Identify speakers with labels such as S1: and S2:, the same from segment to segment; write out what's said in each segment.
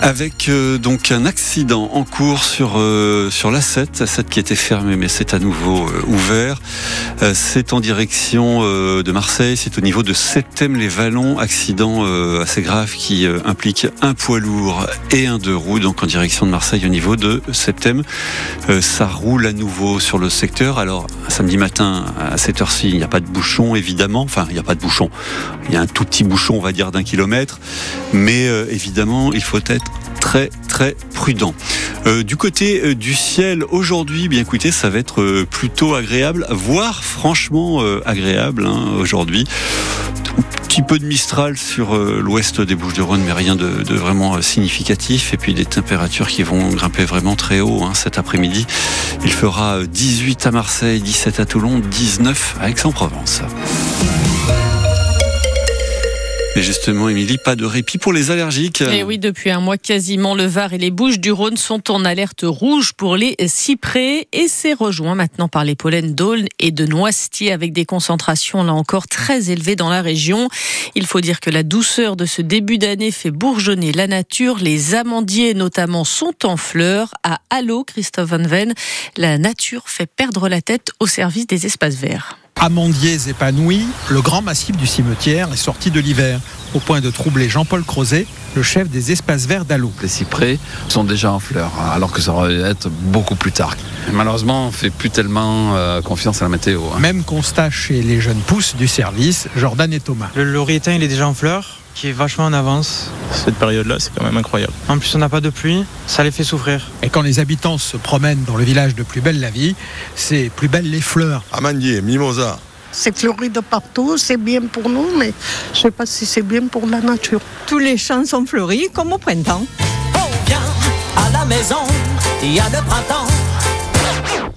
S1: Avec euh, donc un accident en cours sur euh, sur l'A7, A7 qui était fermé mais c'est à nouveau euh, ouvert. c'est en direction de Marseille, c'est au niveau de Septem-les-Vallons, accident assez grave qui implique un poids lourd et un deux roues donc en direction de Marseille au niveau de Septem. ça roule à nouveau sur le secteur. Alors samedi matin à cette heure-ci, il n'y a pas de bouchon évidemment, enfin il n'y a pas de bouchon. Il y a un tout petit bouchon, on va dire d'un kilomètre, mais évidemment, il faut être très très prudent. Euh, du côté euh, du ciel, aujourd'hui, bien écoutez, ça va être euh, plutôt agréable, voire franchement agréable hein, aujourd'hui. Un petit peu de Mistral sur l'ouest des Bouches-du-Rhône, mais rien de, vraiment significatif. Et puis des températures qui vont grimper vraiment très haut hein, cet après-midi. Il fera 18 à Marseille, 17 à Toulon, 19 à Aix-en-Provence. Et justement, Émilie, pas de répit pour les allergiques.
S2: Et oui, depuis un mois quasiment, le Var et les Bouches du Rhône sont en alerte rouge pour les cyprès et c'est rejoint maintenant par les pollens d'aulne et de noisetier avec des concentrations là encore très élevées dans la région. Il faut dire que la douceur de ce début d'année fait bourgeonner la nature. Les amandiers notamment sont en fleurs. À Allo, Christophe Van Ven, la nature fait perdre la tête au service des espaces verts.
S3: Amandiers épanouis, le grand massif du cimetière est sorti de l'hiver, au point de troubler Jean-Paul Crozet, le chef des espaces verts d'Alou.
S4: Les cyprès sont déjà en fleurs, hein, alors que ça aurait être beaucoup plus tard. Malheureusement, on ne fait plus tellement euh, confiance à la météo.
S3: Hein. Même constat chez les jeunes pousses du service, Jordan et Thomas.
S5: Le laurietin, il est déjà en fleurs? Qui est vachement en avance.
S6: Cette période-là, c'est quand même incroyable.
S5: En plus, on n'a pas de pluie, ça les fait souffrir.
S3: Et quand les habitants se promènent dans le village de Plus Belle la Vie, c'est Plus Belle les fleurs.
S7: Amandier, mimosa.
S8: C'est fleuri de partout, c'est bien pour nous, mais je ne sais pas si c'est bien pour la nature.
S9: Tous les champs sont fleuris comme au printemps. On vient
S3: à la maison, il y a le printemps.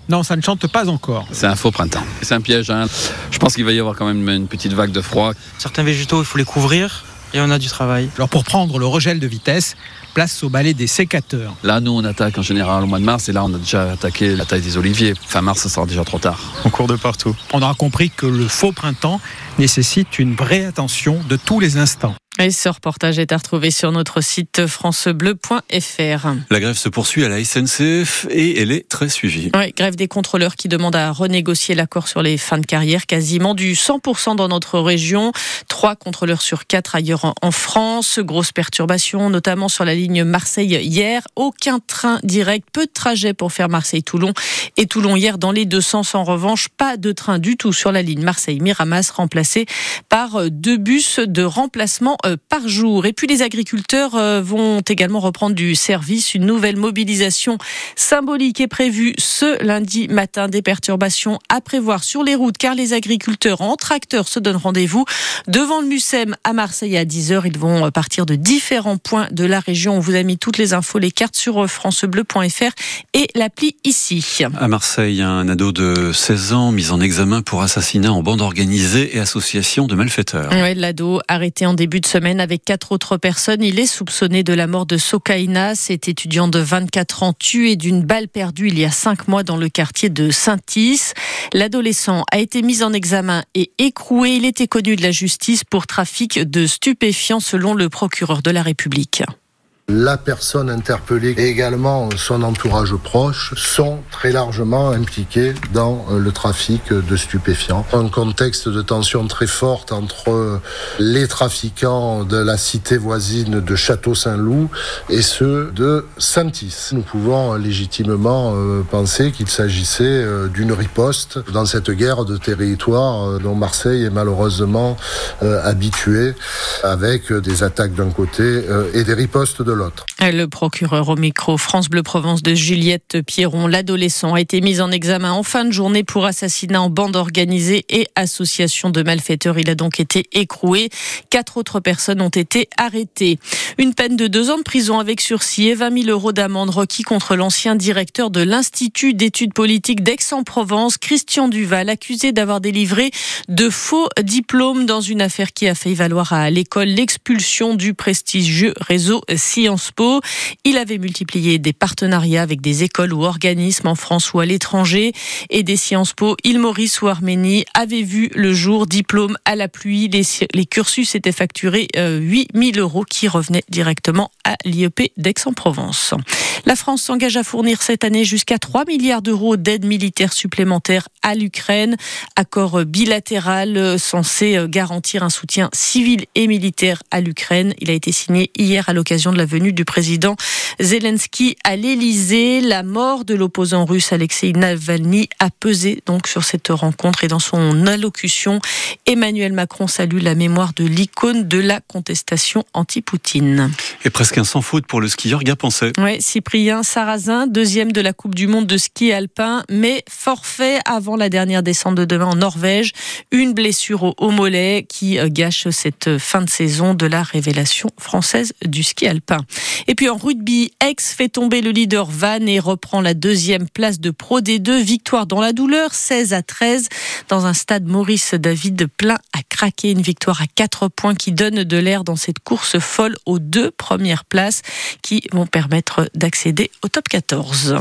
S3: Non, ça ne chante pas encore.
S4: C'est un faux printemps. C'est un piège. Hein. Je pense qu'il va y avoir quand même une petite vague de froid.
S5: Certains végétaux, il faut les couvrir et on a du travail.
S3: Alors pour prendre le regel de vitesse, place au balai des sécateurs.
S4: Là, nous, on attaque en général au mois de mars et là, on a déjà attaqué la taille des oliviers. Fin mars, ça sera déjà trop tard.
S6: On court de partout.
S3: On aura compris que le faux printemps nécessite une vraie attention de tous les instants.
S2: Et ce reportage est à retrouver sur notre site francebleu.fr.
S1: La grève se poursuit à la SNCF et elle est très suivie.
S2: Oui, grève des contrôleurs qui demandent à renégocier l'accord sur les fins de carrière, quasiment du 100% dans notre région. Trois contrôleurs sur quatre ailleurs en France. Grosse perturbation, notamment sur la ligne Marseille hier. Aucun train direct, peu de trajets pour faire Marseille-Toulon. Et Toulon hier dans les deux sens. En revanche, pas de train du tout sur la ligne Marseille-Miramas, remplacé par deux bus de remplacement euh, par jour. Et puis les agriculteurs euh, vont également reprendre du service. Une nouvelle mobilisation symbolique est prévue ce lundi matin. Des perturbations à prévoir sur les routes car les agriculteurs en tracteur se donnent rendez-vous devant le Mucem à Marseille à 10h. Ils vont partir de différents points de la région. On vous a mis toutes les infos, les cartes sur francebleu.fr et l'appli ici.
S1: À Marseille, un ado de 16 ans mis en examen pour assassinat en bande organisée et association de malfaiteurs.
S2: Oui, l'ado arrêté en début de semaine avec quatre autres personnes. Il est soupçonné de la mort de Sokaina, cet étudiant de 24 ans tué d'une balle perdue il y a cinq mois dans le quartier de Saint-Is. L'adolescent a été mis en examen et écroué. Il était connu de la justice pour trafic de stupéfiants selon le procureur de la République
S10: la personne interpellée et également son entourage proche sont très largement impliqués dans euh, le trafic de stupéfiants. Un contexte de tension très forte entre les trafiquants de la cité voisine de Château-Saint-Loup et ceux de Saint-Is. Nous pouvons légitimement euh, penser qu'il s'agissait euh, d'une riposte dans cette guerre de territoire dont Marseille est malheureusement habituée avec des attaques d'un côté et des ripostes de l'autre.
S2: Le procureur au micro France Bleu Provence de Juliette Pierron, l'adolescent, a été mis en examen en fin de journée pour assassinat en bande organisée et association de malfaiteurs. Il a donc été écroué. Quatre autres personnes ont été arrêtées. Une peine de deux ans de prison avec sursis et 20 000 euros d'amende requis contre l'ancien directeur de l'Institut d'études politiques d'Aix-en-Provence, Christian Duval, accusé d'avoir délivré de faux diplômes dans une affaire qui a fait valoir à l'école l'expulsion du prestigieux réseau CIE. Sciences Po. Il avait multiplié des partenariats avec des écoles ou organismes en France ou à l'étranger. Et des Sciences Po, île Maurice ou Arménie avaient vu le jour, diplôme à la pluie. Les, cursus étaient facturés 8000 euh, euros qui revenaient directement à l'IEP d'Aix-en-Provence. La France s'engage à fournir cette année jusqu'à 3 milliards d'euros d'aide militaire supplémentaire à l'Ukraine. Accord bilatéral euh, censé euh, garantir un soutien civil et militaire à l'Ukraine. Il a été signé hier à l'occasion de la venue du président Zelensky à l'Elysée. La mort de l'opposant russe Alexei Navalny a pesé donc sur cette rencontre et dans son allocution, Emmanuel Macron salue la mémoire de l'icône de la contestation anti-Poutine.
S1: Et presque un sans faute pour le skieur Gapensé.
S2: Oui, Cyprien Sarrazin, deuxième de la Coupe du Monde de ski alpin, mais forfait avant la dernière descente de demain en Norvège. Une blessure au mollet qui gâche cette fin de saison de la révélation française du ski alpin. Et puis en rugby, Aix fait tomber le leader Van et reprend la deuxième place de Pro D2. Victoire dans la douleur, 16 à 13, dans un stade Maurice David plein à craquer. Une victoire à 4 points qui donne de l'air dans cette course folle aux deux premières places qui vont permettre d'accéder au top 14.